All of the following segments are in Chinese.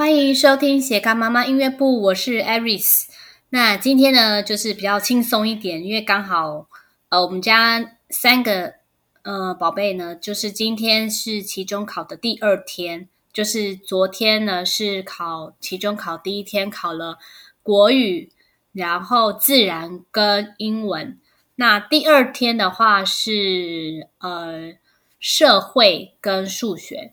欢迎收听斜杠妈妈音乐部，我是 Aris。那今天呢，就是比较轻松一点，因为刚好呃，我们家三个呃宝贝呢，就是今天是期中考的第二天，就是昨天呢是考期中考第一天，考了国语，然后自然跟英文。那第二天的话是呃社会跟数学。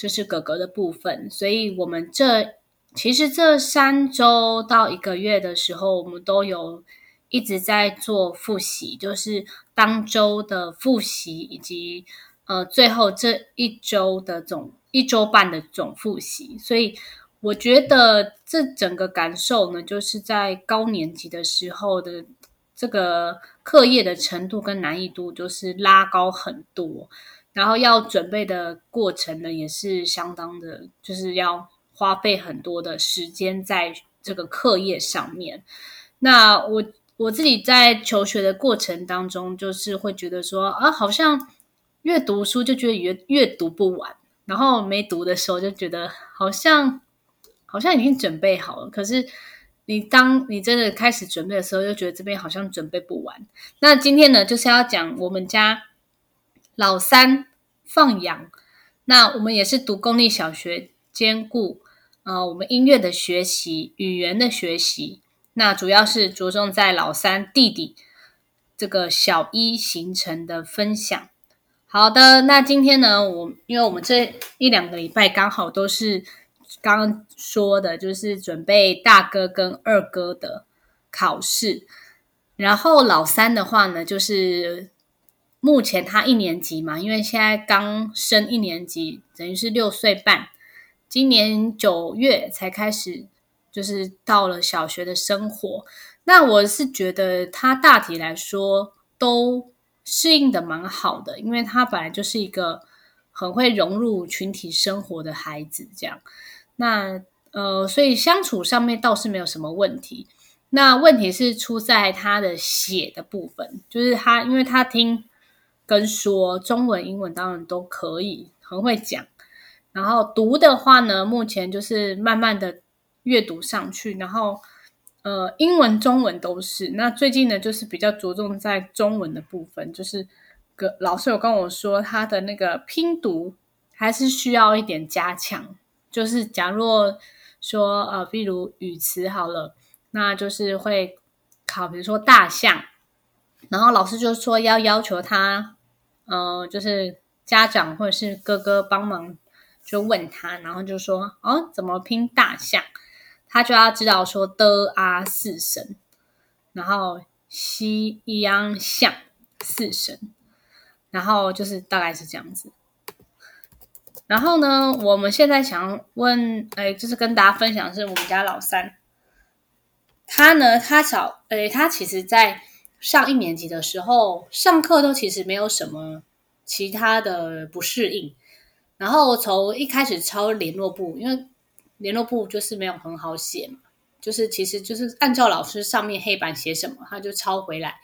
就是哥哥的部分，所以我们这其实这三周到一个月的时候，我们都有一直在做复习，就是当周的复习，以及呃最后这一周的总一周半的总复习。所以我觉得这整个感受呢，就是在高年级的时候的这个课业的程度跟难易度，就是拉高很多。然后要准备的过程呢，也是相当的，就是要花费很多的时间在这个课业上面。那我我自己在求学的过程当中，就是会觉得说啊，好像越读书就觉得越越读不完，然后没读的时候就觉得好像好像已经准备好了，可是你当你真的开始准备的时候，又觉得这边好像准备不完。那今天呢，就是要讲我们家。老三放养，那我们也是读公立小学，兼顾呃我们音乐的学习、语言的学习。那主要是着重在老三弟弟这个小一形成的分享。好的，那今天呢，我因为我们这一两个礼拜刚好都是刚刚说的，就是准备大哥跟二哥的考试，然后老三的话呢，就是。目前他一年级嘛，因为现在刚升一年级，等于是六岁半。今年九月才开始，就是到了小学的生活。那我是觉得他大体来说都适应的蛮好的，因为他本来就是一个很会融入群体生活的孩子，这样。那呃，所以相处上面倒是没有什么问题。那问题是出在他的写的部分，就是他因为他听。跟说中文、英文当然都可以，很会讲。然后读的话呢，目前就是慢慢的阅读上去，然后呃，英文、中文都是。那最近呢，就是比较着重在中文的部分，就是个老师有跟我说，他的那个拼读还是需要一点加强。就是假若说呃，比如语词好了，那就是会考，比如说大象，然后老师就说要要求他。嗯、呃，就是家长或者是哥哥帮忙，就问他，然后就说：“哦，怎么拼大象？”他就要知道说的啊四声，然后西一样象四声，然后就是大概是这样子。然后呢，我们现在想问，哎，就是跟大家分享是我们家老三，他呢，他小，哎，他其实在。上一年级的时候，上课都其实没有什么其他的不适应。然后从一开始抄联络簿，因为联络簿就是没有很好写嘛，就是其实就是按照老师上面黑板写什么，他就抄回来。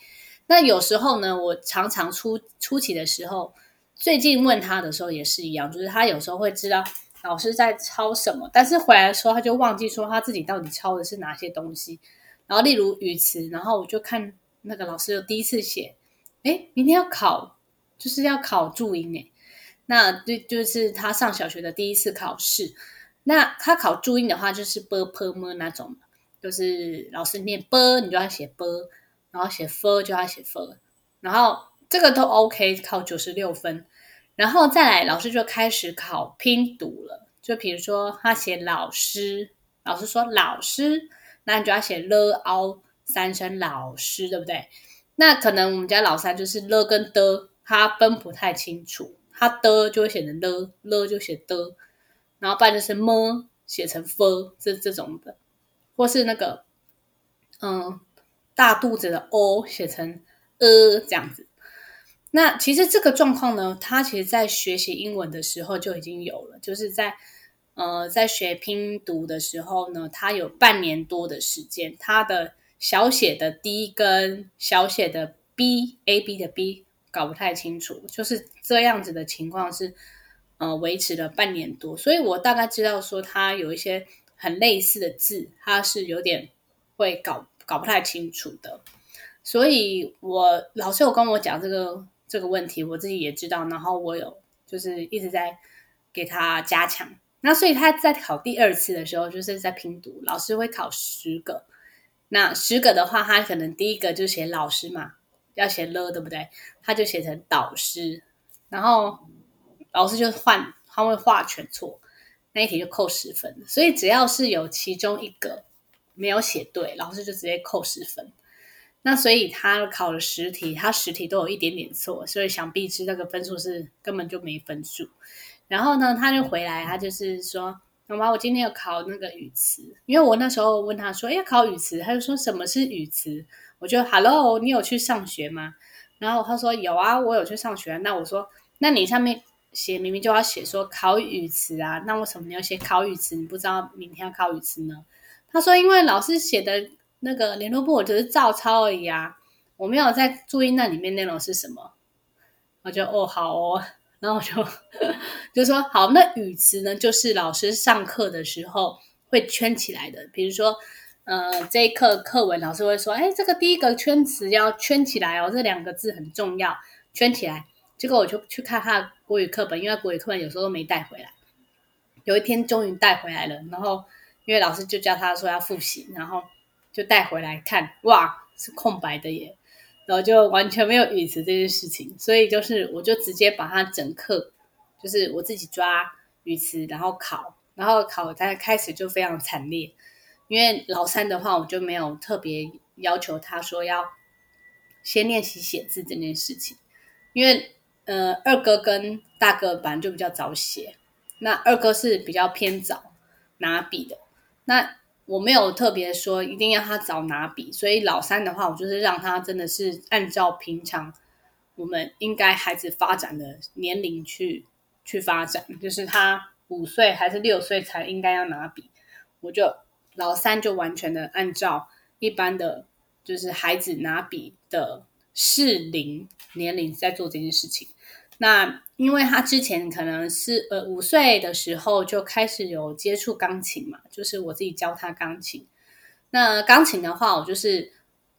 那有时候呢，我常常初初期的时候，最近问他的时候也是一样，就是他有时候会知道老师在抄什么，但是回来的时候他就忘记说他自己到底抄的是哪些东西。然后例如语词，然后我就看。那个老师又第一次写，哎，明天要考，就是要考注音哎，那就就是他上小学的第一次考试。那他考注音的话，就是啵泼么那种，就是老师念啵，你就要写啵，然后写泼就要写泼，然后这个都 OK，考九十六分。然后再来，老师就开始考拼读了，就比如说他写老师，老师说老师，那你就要写 lao。三声老师，对不对？那可能我们家老三就是了跟的，他分不太清楚，他的就会写成了，了就写的，然后半就是么写成 f 这这种的，或是那个嗯大肚子的 o 写成呃这样子。那其实这个状况呢，他其实在学习英文的时候就已经有了，就是在呃在学拼读的时候呢，他有半年多的时间，他的。小写的 D 跟小写的 B，A B 的 B 搞不太清楚，就是这样子的情况是，呃维持了半年多，所以我大概知道说他有一些很类似的字，他是有点会搞搞不太清楚的。所以我老师有跟我讲这个这个问题，我自己也知道，然后我有就是一直在给他加强。那所以他在考第二次的时候，就是在拼读，老师会考十个。那十个的话，他可能第一个就写老师嘛，要写了，对不对？他就写成导师，然后老师就换，他会画全错，那一题就扣十分。所以只要是有其中一个没有写对，老师就直接扣十分。那所以他考了十题，他十题都有一点点错，所以想必是那个分数是根本就没分数。然后呢，他就回来，他就是说：“妈妈，我今天要考那个语词。”因为我那时候问他说：“，要考语词？”他就说：“什么是语词？”我就 “Hello，你有去上学吗？”然后他说：“有啊，我有去上学。”那我说：“那你上面写明明就要写说考语词啊，那为什么你要写考语词？你不知道明天要考语词呢？”他说：“因为老师写的那个联络簿，我只是照抄而已啊，我没有在注意那里面内容是什么。”我就：“哦，好哦。”然后我就就说好，那语词呢，就是老师上课的时候会圈起来的。比如说，呃，这一课课文老师会说，哎，这个第一个圈词要圈起来哦，这两个字很重要，圈起来。结果我就去看他的国语课本，因为国语课本有时候都没带回来。有一天终于带回来了，然后因为老师就叫他说要复习，然后就带回来看，哇，是空白的耶。然后就完全没有语词这件事情，所以就是我就直接把它整课，就是我自己抓语词，然后考，然后考它开始就非常惨烈，因为老三的话我就没有特别要求他说要先练习写字这件事情，因为呃二哥跟大哥本来就比较早写，那二哥是比较偏早拿笔的，那。我没有特别说一定要他早拿笔，所以老三的话，我就是让他真的是按照平常我们应该孩子发展的年龄去去发展，就是他五岁还是六岁才应该要拿笔，我就老三就完全的按照一般的，就是孩子拿笔的适龄年龄在做这件事情。那因为他之前可能是呃五岁的时候就开始有接触钢琴嘛，就是我自己教他钢琴。那钢琴的话，我就是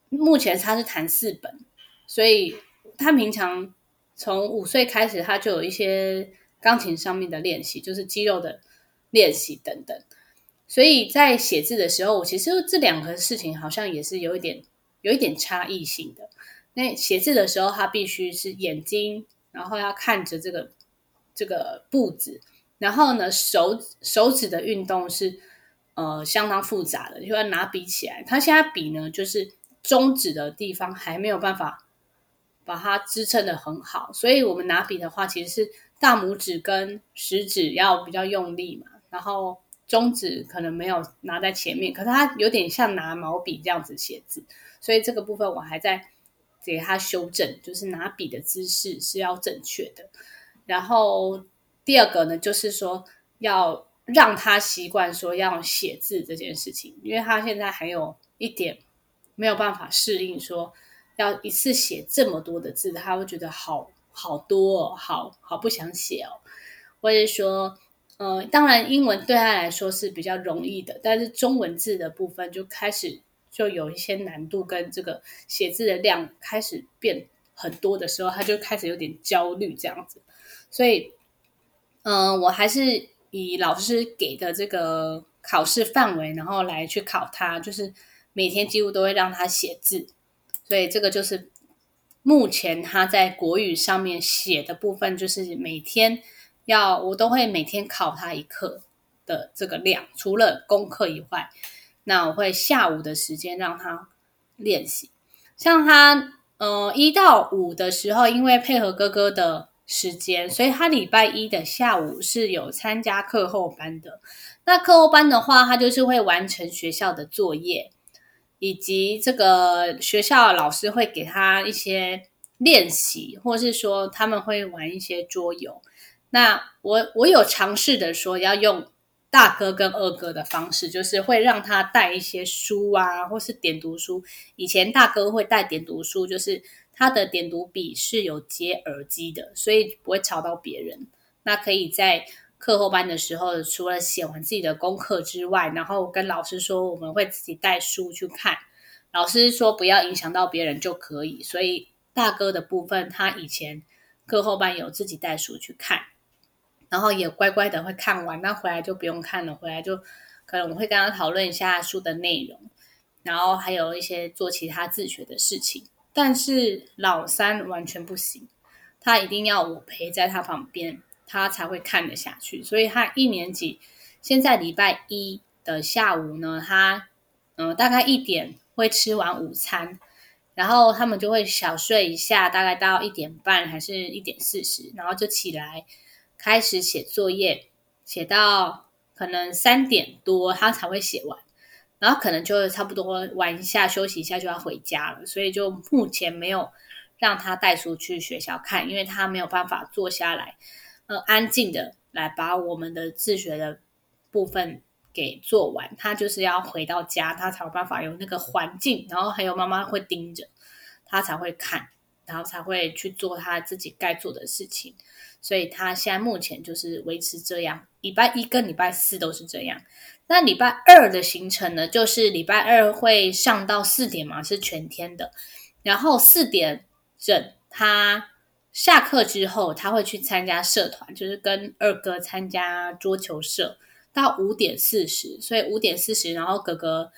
目前他是弹四本，所以他平常从五岁开始他就有一些钢琴上面的练习，就是肌肉的练习等等。所以在写字的时候，我其实这两个事情好像也是有一点有一点差异性的。那写字的时候，他必须是眼睛。然后要看着这个这个步子，然后呢，手手指的运动是呃相当复杂的，就要拿笔起来。他现在笔呢，就是中指的地方还没有办法把它支撑的很好，所以我们拿笔的话，其实是大拇指跟食指要比较用力嘛，然后中指可能没有拿在前面，可是它有点像拿毛笔这样子写字，所以这个部分我还在。给他修正，就是拿笔的姿势是要正确的。然后第二个呢，就是说要让他习惯说要写字这件事情，因为他现在还有一点没有办法适应说要一次写这么多的字，他会觉得好好多哦，好好不想写哦。或者说，呃，当然英文对他来说是比较容易的，但是中文字的部分就开始。就有一些难度，跟这个写字的量开始变很多的时候，他就开始有点焦虑这样子。所以，嗯、我还是以老师给的这个考试范围，然后来去考他，就是每天几乎都会让他写字。所以，这个就是目前他在国语上面写的部分，就是每天要我都会每天考他一课的这个量，除了功课以外。那我会下午的时间让他练习，像他呃一到五的时候，因为配合哥哥的时间，所以他礼拜一的下午是有参加课后班的。那课后班的话，他就是会完成学校的作业，以及这个学校老师会给他一些练习，或是说他们会玩一些桌游。那我我有尝试的说要用。大哥跟二哥的方式，就是会让他带一些书啊，或是点读书。以前大哥会带点读书，就是他的点读笔是有接耳机的，所以不会吵到别人。那可以在课后班的时候，除了写完自己的功课之外，然后跟老师说我们会自己带书去看，老师说不要影响到别人就可以。所以大哥的部分，他以前课后班有自己带书去看，然后也乖乖的会看完，那回来就不用看了，回来就可能我会跟他讨论一下书的内容，然后还有一些做其他自学的事情。但是老三完全不行，他一定要我陪在他旁边。他才会看得下去，所以他一年级现在礼拜一的下午呢，他嗯、大概一点会吃完午餐，然后他们就会小睡一下，大概到一点半还是一点四十，然后就起来开始写作业，写到可能三点多他才会写完，然后可能就差不多玩一下休息一下就要回家了，所以就目前没有让他带书去学校看，因为他没有办法坐下来。呃，安静的来把我们的自学的部分给做完。他就是要回到家，他才有办法有那个环境，然后还有妈妈会盯着他才会看，然后才会去做他自己该做的事情。所以他现在目前就是维持这样，礼拜一跟礼拜四都是这样。那礼拜二的行程呢，就是礼拜二会上到四点嘛，是全天的，然后四点整他。下课之后，他会去参加社团，就是跟二哥参加桌球社，到五点四十。所以五点四十，然后哥哥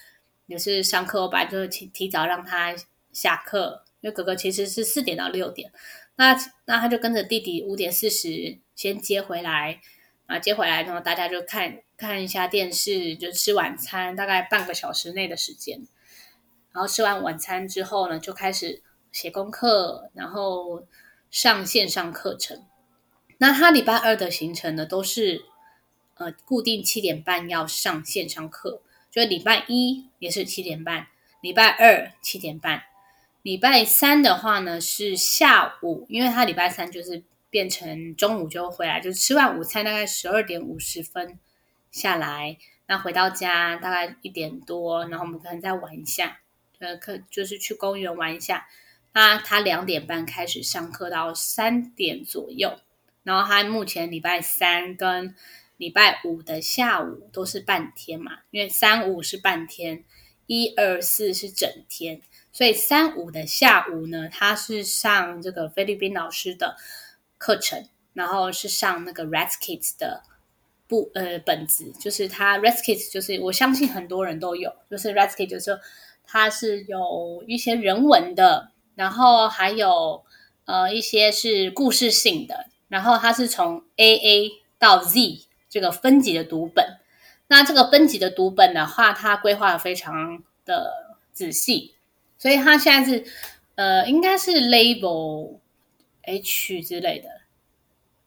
也是上课班，就是提提早让他下课，因为哥哥其实是四点到六点。那那他就跟着弟弟五点四十先接回来，啊，接回来，然后大家就看看一下电视，就吃晚餐，大概半个小时内的时间。然后吃完晚餐之后呢，就开始写功课，然后。上线上课程，那他礼拜二的行程呢，都是呃固定七点半要上线上课，就是礼拜一也是七点半，礼拜二七点半，礼拜三的话呢是下午，因为他礼拜三就是变成中午就回来，就吃完午餐大概十二点五十分下来，那回到家大概一点多，然后我们可能再玩一下，呃，可就是去公园玩一下。那他两点半开始上课到三点左右，然后他目前礼拜三跟礼拜五的下午都是半天嘛，因为三五是半天，一二四是整天，所以三五的下午呢，他是上这个菲律宾老师的课程，然后是上那个 Reskids 的不呃本子，就是他 Reskids 就是我相信很多人都有，就是 Reskids 就是说它是有一些人文的。然后还有呃一些是故事性的，然后它是从 AA 到 Z 这个分级的读本。那这个分级的读本的话，它规划的非常的仔细，所以它现在是呃应该是 Label H 之类的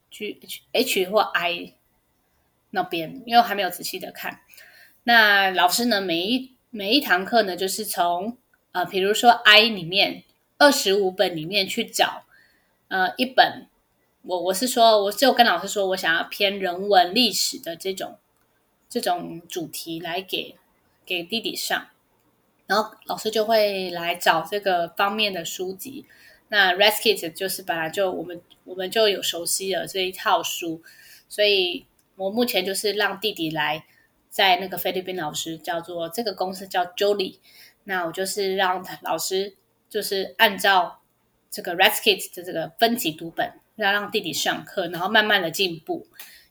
，G H H 或 I 那边，因为还没有仔细的看。那老师呢，每一每一堂课呢，就是从呃比如说 I 里面。二十五本里面去找，呃，一本，我我是说，我就跟老师说，我想要偏人文历史的这种这种主题来给给弟弟上，然后老师就会来找这个方面的书籍。那 Reskids 就是本来就我们我们就有熟悉了这一套书，所以我目前就是让弟弟来在那个菲律宾老师叫做这个公司叫 Jolie，那我就是让老师。就是按照这个 Reskids 的这个分级读本，要让弟弟上课，然后慢慢的进步。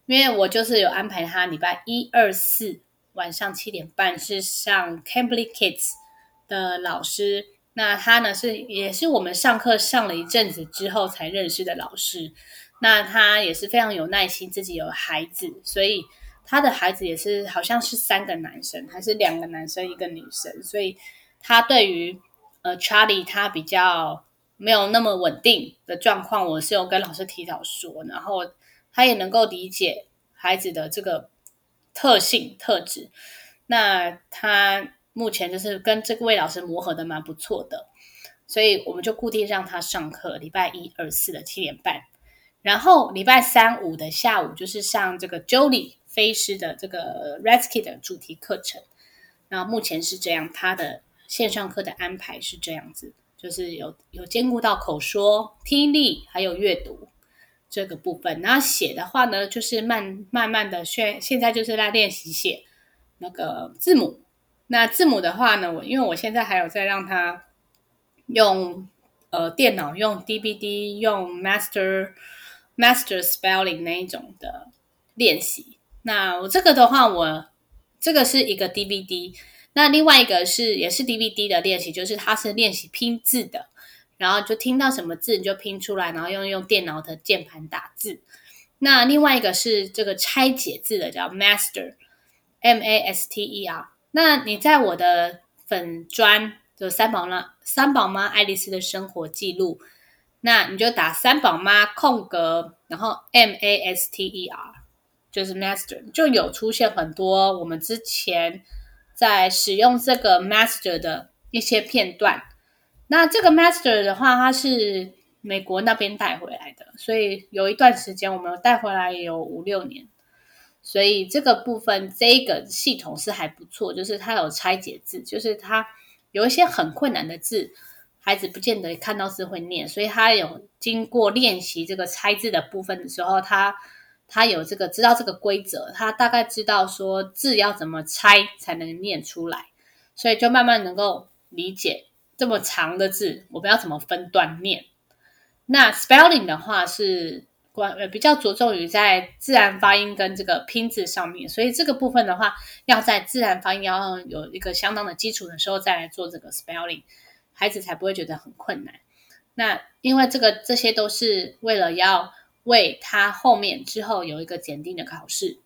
因为我就是有安排他礼拜一、二、四晚上七点半是上 Cambly Kids 的老师，那他呢是也是我们上课上了一阵子之后才认识的老师。那他也是非常有耐心，自己有孩子，所以他的孩子也是好像是三个男生，还是两个男生一个女生，所以他对于。呃，Charlie 他比较没有那么稳定的状况，我是有跟老师提早说，然后他也能够理解孩子的这个特性特质。那他目前就是跟这位老师磨合的蛮不错的，所以我们就固定让他上课，礼拜一、二、四的七点半，然后礼拜三、五的下午就是上这个 Jolie 飞狮的这个 Reskids 的主题课程。那目前是这样，他的。线上课的安排是这样子，就是有有兼顾到口说、听力还有阅读，这个部分。然后写的话呢，就是慢慢慢的学，现在就是在练习写那个字母。那字母的话呢，我因为我现在还有在让他用呃电脑用 DBD 用 Master Master Spelling 那一种的练习。那我这个的话，我这个是一个 DVD，那另外一个是也是 DVD 的练习，就是它是练习拼字的，然后就听到什么字你就拼出来，然后用用电脑的键盘打字。那另外一个是这个拆解字的，叫 Master，M A S T E R。那你在我的粉专就三宝妈三宝妈爱丽丝的生活记录，那你就打三宝妈空格，然后 M A S T E R。就是 master 就有出现很多我们之前在使用这个 master 的一些片段。那这个 master 的话，它是美国那边带回来的，所以有一段时间我们带回来有五六年。所以这个部分这个系统是还不错，就是它有拆解字，就是它有一些很困难的字，孩子不见得看到字会念，所以他有经过练习这个拆字的部分的时候，他。他有这个知道这个规则，他大概知道说字要怎么拆才能念出来，所以就慢慢能够理解这么长的字，我们要怎么分段念。那 spelling 的话是关呃比较着重于在自然发音跟这个拼字上面，所以这个部分的话要在自然发音要有一个相当的基础的时候再来做这个 spelling，孩子才不会觉得很困难。那因为这个这些都是为了要。为他后面之后有一个检定的考试，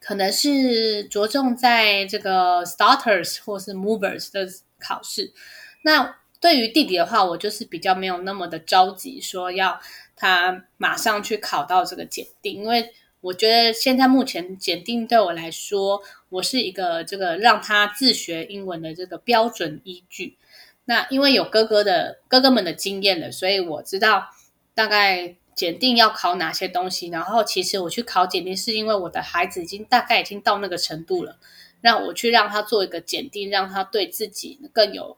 可能是着重在这个 starters 或是 movers 的考试。那对于弟弟的话，我就是比较没有那么的着急，说要他马上去考到这个检定，因为我觉得现在目前检定对我来说，我是一个这个让他自学英文的这个标准依据。那因为有哥哥的哥哥们的经验了，所以我知道大概。检定要考哪些东西？然后其实我去考检定，是因为我的孩子已经大概已经到那个程度了，让我去让他做一个检定，让他对自己更有，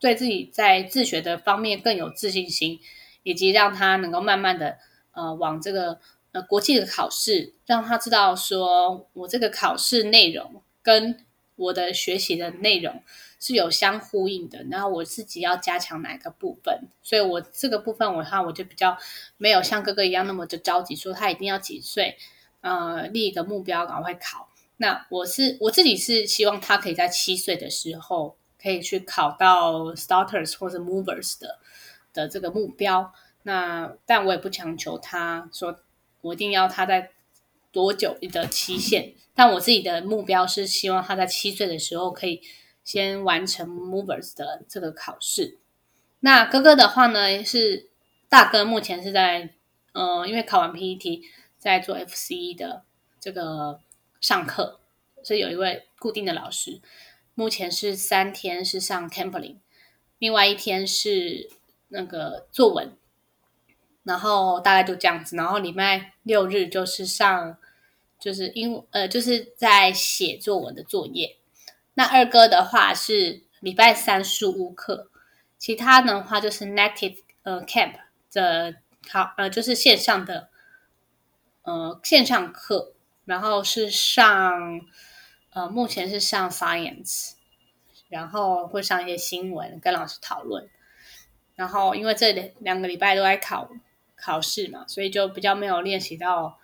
对自己在自学的方面更有自信心，以及让他能够慢慢的呃往这个呃国际的考试，让他知道说我这个考试内容跟我的学习的内容。是有相呼应的，然后我自己要加强哪个部分，所以我这个部分我看我就比较没有像哥哥一样那么的着急，说他一定要几岁，呃，立一个目标赶快考。那我是我自己是希望他可以在七岁的时候可以去考到 starters 或者 movers 的的这个目标。那但我也不强求他说我一定要他在多久的期限，但我自己的目标是希望他在七岁的时候可以。先完成 Movers 的这个考试。那哥哥的话呢，是大哥目前是在，呃，因为考完 PET，在做 FCE 的这个上课，所以有一位固定的老师。目前是三天是上 Campling，另外一天是那个作文，然后大概就这样子。然后礼拜六日就是上，就是英呃，就是在写作文的作业。那二哥的话是礼拜三书屋课，其他的话就是 native 呃 camp 的好呃就是线上的呃线上课，然后是上呃目前是上 science，然后会上一些新闻跟老师讨论，然后因为这两两个礼拜都在考考试嘛，所以就比较没有练习到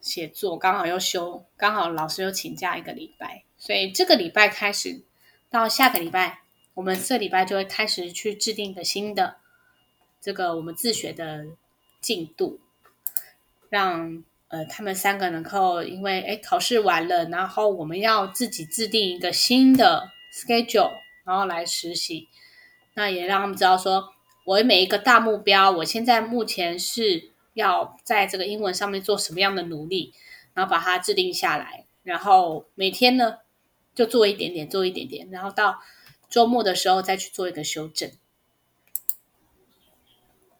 写作，刚好又休，刚好老师又请假一个礼拜。所以这个礼拜开始到下个礼拜，我们这礼拜就会开始去制定一个新的这个我们自学的进度，让呃他们三个能够因为哎考试完了，然后我们要自己制定一个新的 schedule，然后来实习。那也让他们知道说，我每一个大目标，我现在目前是要在这个英文上面做什么样的努力，然后把它制定下来，然后每天呢。就做一点点，做一点点，然后到周末的时候再去做一个修正。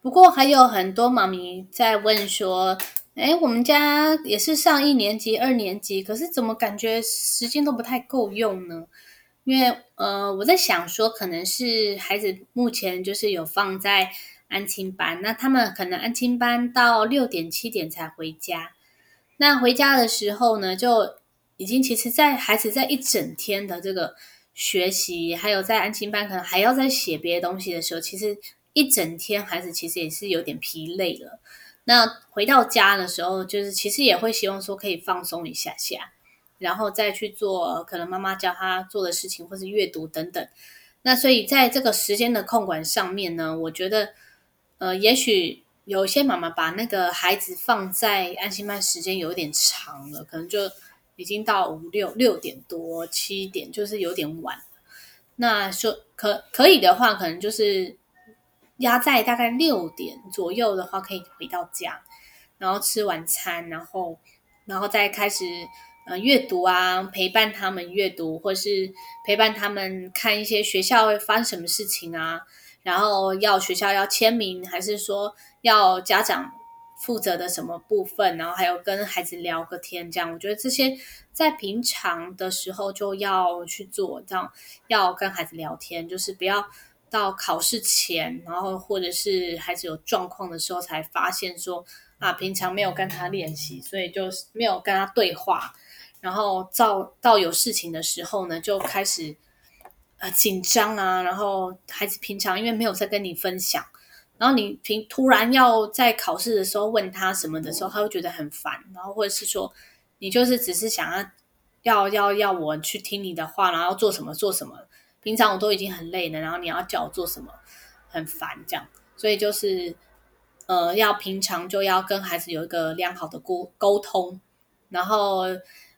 不过还有很多妈咪在问说：“诶，我们家也是上一年级、二年级，可是怎么感觉时间都不太够用呢？”因为呃，我在想说，可能是孩子目前就是有放在安亲班，那他们可能安亲班到六点七点才回家。那回家的时候呢，就已经其实，在孩子在一整天的这个学习，还有在安亲班可能还要再写别的东西的时候，其实一整天孩子其实也是有点疲累了。那回到家的时候，就是其实也会希望说可以放松一下下，然后再去做可能妈妈教他做的事情，或是阅读等等。那所以在这个时间的控管上面呢，我觉得，呃，也许有些妈妈把那个孩子放在安心班时间有点长了，可能就已经到五六六点多七点，就是有点晚。那说可可以的话，可能就是。压在大概六点左右的话，可以回到家，然后吃晚餐，然后，然后再开始呃阅读啊，陪伴他们阅读，或是陪伴他们看一些学校会发生什么事情啊，然后要学校要签名，还是说要家长负责的什么部分，然后还有跟孩子聊个天，这样我觉得这些在平常的时候就要去做，这样要跟孩子聊天，就是不要。到考试前，然后或者是孩子有状况的时候，才发现说啊，平常没有跟他练习，所以就没有跟他对话。然后到到有事情的时候呢，就开始呃紧张啊。然后孩子平常因为没有在跟你分享，然后你平突然要在考试的时候问他什么的时候，他会觉得很烦。然后或者是说，你就是只是想要要要要我去听你的话，然后做什么做什么。平常我都已经很累了，然后你要叫我做什么，很烦这样，所以就是，呃，要平常就要跟孩子有一个良好的沟沟通，然后，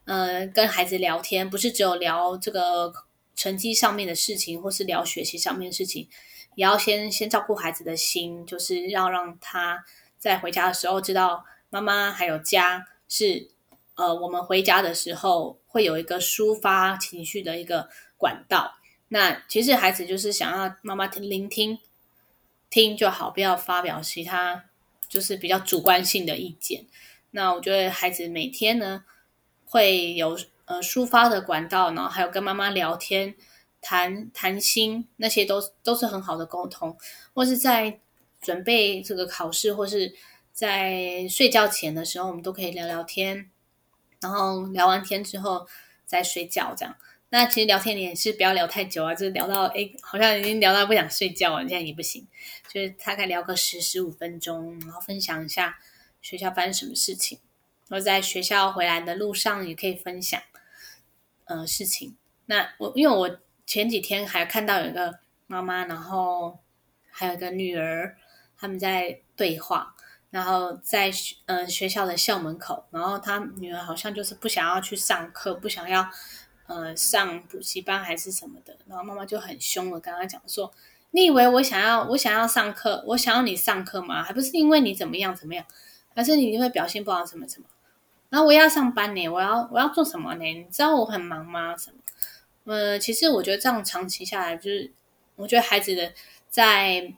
呃，跟孩子聊天，不是只有聊这个成绩上面的事情，或是聊学习上面的事情，也要先先照顾孩子的心，就是要让他在回家的时候知道妈妈还有家是，呃，我们回家的时候会有一个抒发情绪的一个管道。那其实孩子就是想要妈妈听聆听，听就好，不要发表其他就是比较主观性的意见。那我觉得孩子每天呢会有呃抒发的管道，然后还有跟妈妈聊天、谈谈心，那些都都是很好的沟通。或是在准备这个考试，或是在睡觉前的时候，我们都可以聊聊天，然后聊完天之后再睡觉，这样。那其实聊天你也是不要聊太久啊，就是聊到哎，好像已经聊到不想睡觉了，现在也不行，就是大概聊个十十五分钟，然后分享一下学校发生什么事情，或者在学校回来的路上也可以分享呃事情。那我因为我前几天还看到有一个妈妈，然后还有一个女儿，他们在对话，然后在呃学校的校门口，然后他女儿好像就是不想要去上课，不想要。呃，上补习班还是什么的，然后妈妈就很凶的跟他讲说：“你以为我想要我想要上课，我想要你上课吗？还不是因为你怎么样怎么样，还是你会表现不好什么什么？然后我要上班呢，我要我要做什么呢？你知道我很忙吗？什么？呃，其实我觉得这样长期下来，就是我觉得孩子的在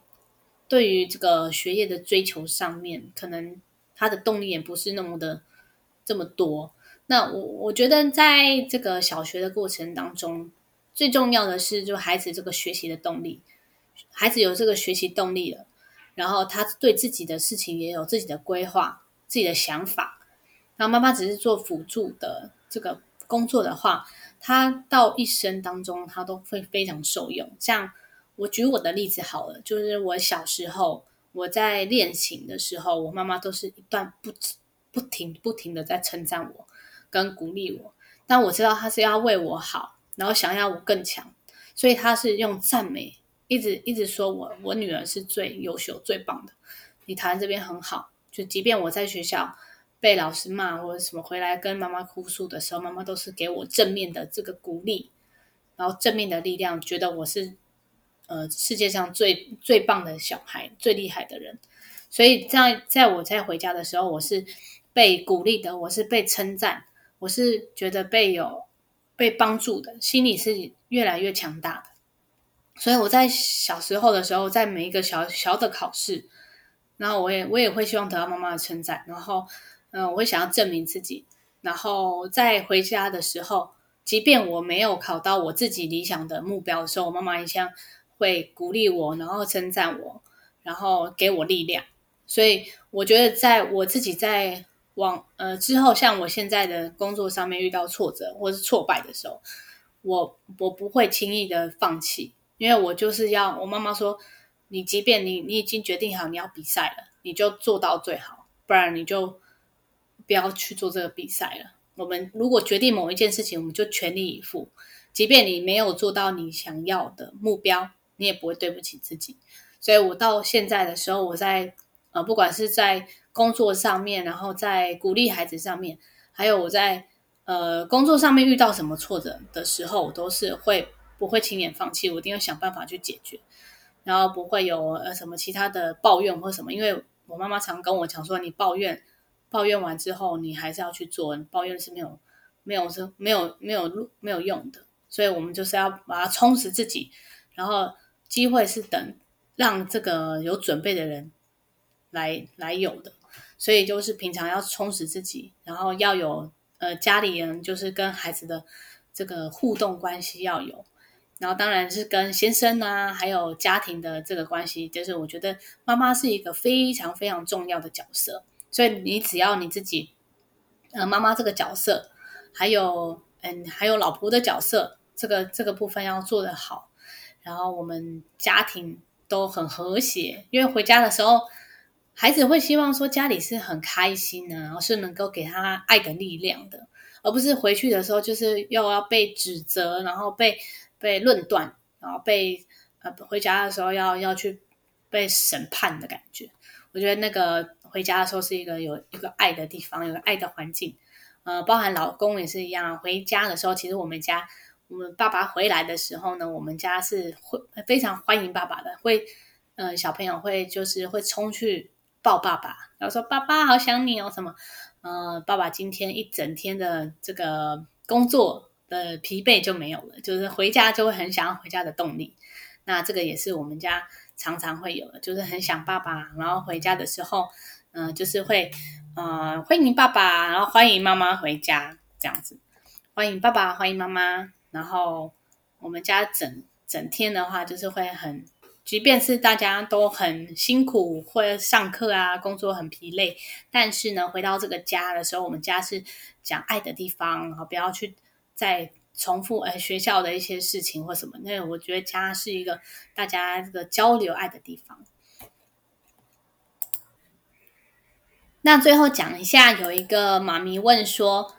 对于这个学业的追求上面，可能他的动力也不是那么的这么多。”那我我觉得，在这个小学的过程当中，最重要的是，就孩子这个学习的动力，孩子有这个学习动力了，然后他对自己的事情也有自己的规划、自己的想法，然后妈妈只是做辅助的这个工作的话，他到一生当中，他都会非常受用。像我举我的例子好了，就是我小时候我在练琴的时候，我妈妈都是一段不不停不停的在称赞我。跟鼓励我，但我知道他是要为我好，然后想要我更强，所以他是用赞美，一直一直说我我女儿是最优秀、最棒的。你弹这边很好，就即便我在学校被老师骂或者什么，回来跟妈妈哭诉的时候，妈妈都是给我正面的这个鼓励，然后正面的力量，觉得我是呃世界上最最棒的小孩，最厉害的人。所以在在我在回家的时候，我是被鼓励的，我是被称赞。我是觉得被有被帮助的，心里是越来越强大的。所以我在小时候的时候，在每一个小小的考试，然后我也我也会希望得到妈妈的称赞，然后嗯、我会想要证明自己。然后在回家的时候，即便我没有考到我自己理想的目标的时候，我妈妈一向会鼓励我，然后称赞我，然后给我力量。所以我觉得，在我自己在往呃之后，像我现在的工作上面遇到挫折或是挫败的时候，我我不会轻易的放弃，因为我就是要我妈妈说，你即便你你已经决定好你要比赛了，你就做到最好，不然你就不要去做这个比赛了。我们如果决定某一件事情，我们就全力以赴，即便你没有做到你想要的目标，你也不会对不起自己。所以我到现在的时候，我在呃，不管是在工作上面，然后在鼓励孩子上面，还有我在呃工作上面遇到什么挫折的时候，我都是会不会轻言放弃，我一定要想办法去解决，然后不会有呃什么其他的抱怨或什么，因为我妈妈常跟我讲说，你抱怨。抱怨完之后，你还是要去做。抱怨是没有、没有、是没有、没有、没有用的。所以，我们就是要把它充实自己。然后，机会是等让这个有准备的人来来有的。所以，就是平常要充实自己，然后要有呃家里人，就是跟孩子的这个互动关系要有。然后，当然是跟先生啊，还有家庭的这个关系，就是我觉得妈妈是一个非常非常重要的角色。所以你只要你自己，呃，妈妈这个角色，还有嗯，还有老婆的角色，这个这个部分要做得好，然后我们家庭都很和谐。因为回家的时候，孩子会希望说家里是很开心的，然后是能够给他爱的力量的，而不是回去的时候就是又要被指责，然后被被论断，然后被呃回家的时候要要去被审判的感觉。我觉得那个。回家的时候是一个有一个爱的地方，有个爱的环境，呃，包含老公也是一样。回家的时候，其实我们家，我们爸爸回来的时候呢，我们家是会非常欢迎爸爸的，会，呃，小朋友会就是会冲去抱爸爸，然后说爸爸好想你哦什么，呃，爸爸今天一整天的这个工作的疲惫就没有了，就是回家就会很想要回家的动力。那这个也是我们家常常会有的，就是很想爸爸，然后回家的时候。嗯、就是会，呃，欢迎爸爸，然后欢迎妈妈回家，这样子，欢迎爸爸，欢迎妈妈，然后我们家整整天的话，就是会很，即便是大家都很辛苦，或上课啊，工作很疲累，但是呢，回到这个家的时候，我们家是讲爱的地方，然后不要去再重复呃学校的一些事情或什么，那我觉得家是一个大家这个交流爱的地方。那最后讲一下，有一个妈咪问说，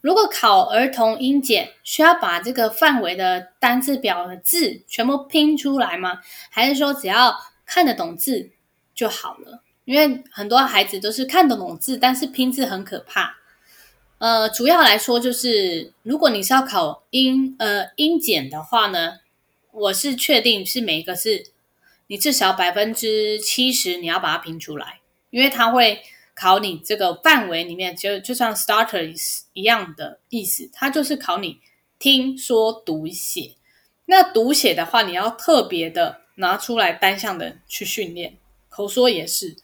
如果考儿童英检，需要把这个范围的单字表的字全部拼出来吗？还是说只要看得懂字就好了？因为很多孩子都是看得懂字，但是拼字很可怕。呃，主要来说就是，如果你是要考英呃英检的话呢，我是确定是每一个字你至少百分之七十你要把它拼出来，因为它会。考你这个范围里面，就就像 starters 一样的意思，它就是考你听说读写。那读写的话，你要特别的拿出来单项的去训练。口说也是，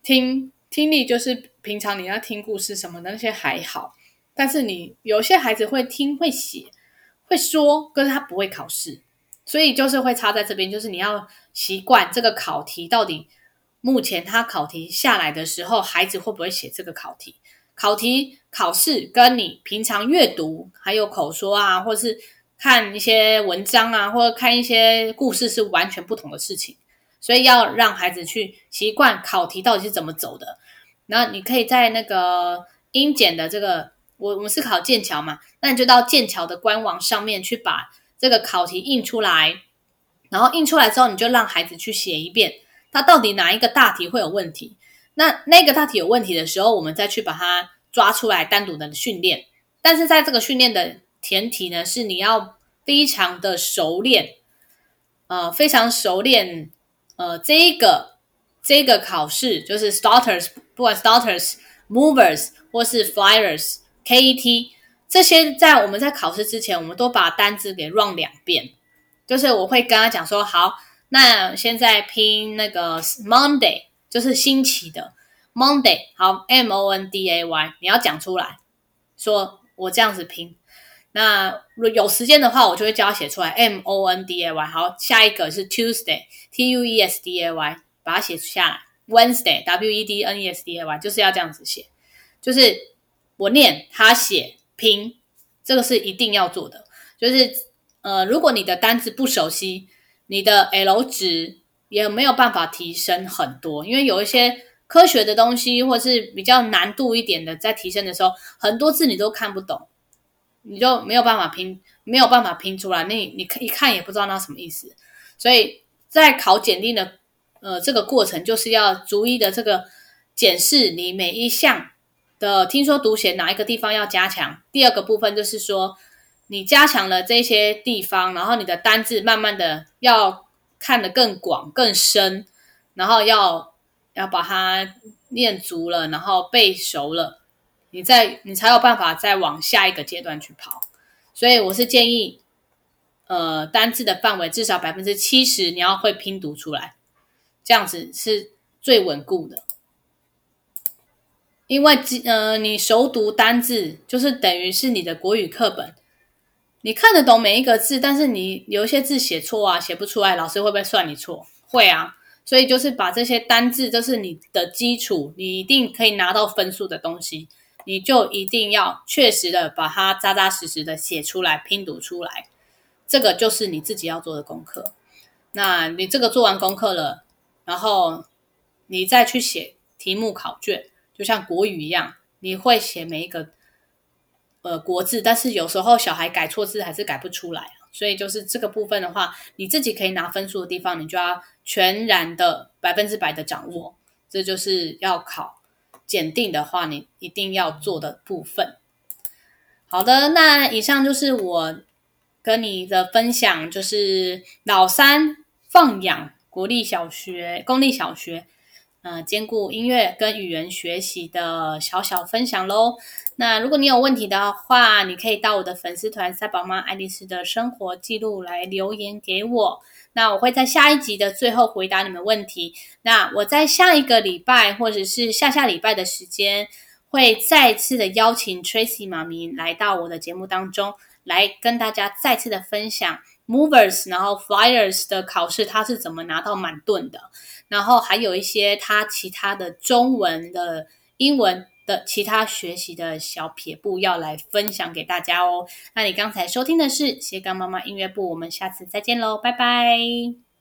听听力就是平常你要听故事什么的那些还好，但是你有些孩子会听会写会说，可是他不会考试，所以就是会差在这边，就是你要习惯这个考题到底。目前他考题下来的时候，孩子会不会写这个考题？考题考试跟你平常阅读还有口说啊，或是看一些文章啊，或者看一些故事是完全不同的事情，所以要让孩子去习惯考题到底是怎么走的。然后你可以在那个英检的这个，我我们是考剑桥嘛，那你就到剑桥的官网上面去把这个考题印出来，然后印出来之后，你就让孩子去写一遍。它到底哪一个大题会有问题？那那个大题有问题的时候，我们再去把它抓出来单独的训练。但是在这个训练的前提呢，是你要非常的熟练，呃，非常熟练，呃，这一个这个考试就是 starters，不管 starters、movers 或是 flyers、KET 这些，在我们在考试之前，我们都把单字给 run 两遍，就是我会跟他讲说好。那现在拼那个 Monday，就是新奇的 Monday，好，M O N D A Y，你要讲出来，说我这样子拼。那如果有时间的话，我就会教他写出来 M O N D A Y。好，下一个是 Tuesday，T U E S D A Y，把它写下来。Wednesday W E D N E S D A Y 就是要这样子写，就是我念他写拼，这个是一定要做的。就是呃，如果你的单字不熟悉，你的 L 值也没有办法提升很多，因为有一些科学的东西或者是比较难度一点的，在提升的时候，很多字你都看不懂，你就没有办法拼，没有办法拼出来，那你你一看也不知道那什么意思。所以在考检定的呃这个过程，就是要逐一的这个检视你每一项的听说读写哪一个地方要加强。第二个部分就是说。你加强了这些地方，然后你的单字慢慢的要看得更广更深，然后要要把它练足了，然后背熟了，你再你才有办法再往下一个阶段去跑。所以我是建议，呃，单字的范围至少百分之七十你要会拼读出来，这样子是最稳固的。因为呃，你熟读单字就是等于是你的国语课本。你看得懂每一个字，但是你有一些字写错啊，写不出来，老师会不会算你错？会啊，所以就是把这些单字，这是你的基础，你一定可以拿到分数的东西，你就一定要确实的把它扎扎实实的写出来，拼读出来，这个就是你自己要做的功课。那你这个做完功课了，然后你再去写题目考卷，就像国语一样，你会写每一个。呃，国字，但是有时候小孩改错字还是改不出来，所以就是这个部分的话，你自己可以拿分数的地方，你就要全然的百分之百的掌握，这就是要考检定的话，你一定要做的部分。好的，那以上就是我跟你的分享，就是老三放养国立小学、公立小学。呃，兼顾音乐跟语言学习的小小分享喽。那如果你有问题的话，你可以到我的粉丝团“赛宝妈爱丽丝的生活记录”来留言给我。那我会在下一集的最后回答你们问题。那我在下一个礼拜或者是下下礼拜的时间，会再次的邀请 Tracy 妈咪来到我的节目当中，来跟大家再次的分享 Movers 然后 Flyers 的考试，他是怎么拿到满盾的。然后还有一些他其他的中文的、英文的其他学习的小撇步要来分享给大家哦。那你刚才收听的是斜杠妈妈音乐部，我们下次再见喽，拜拜。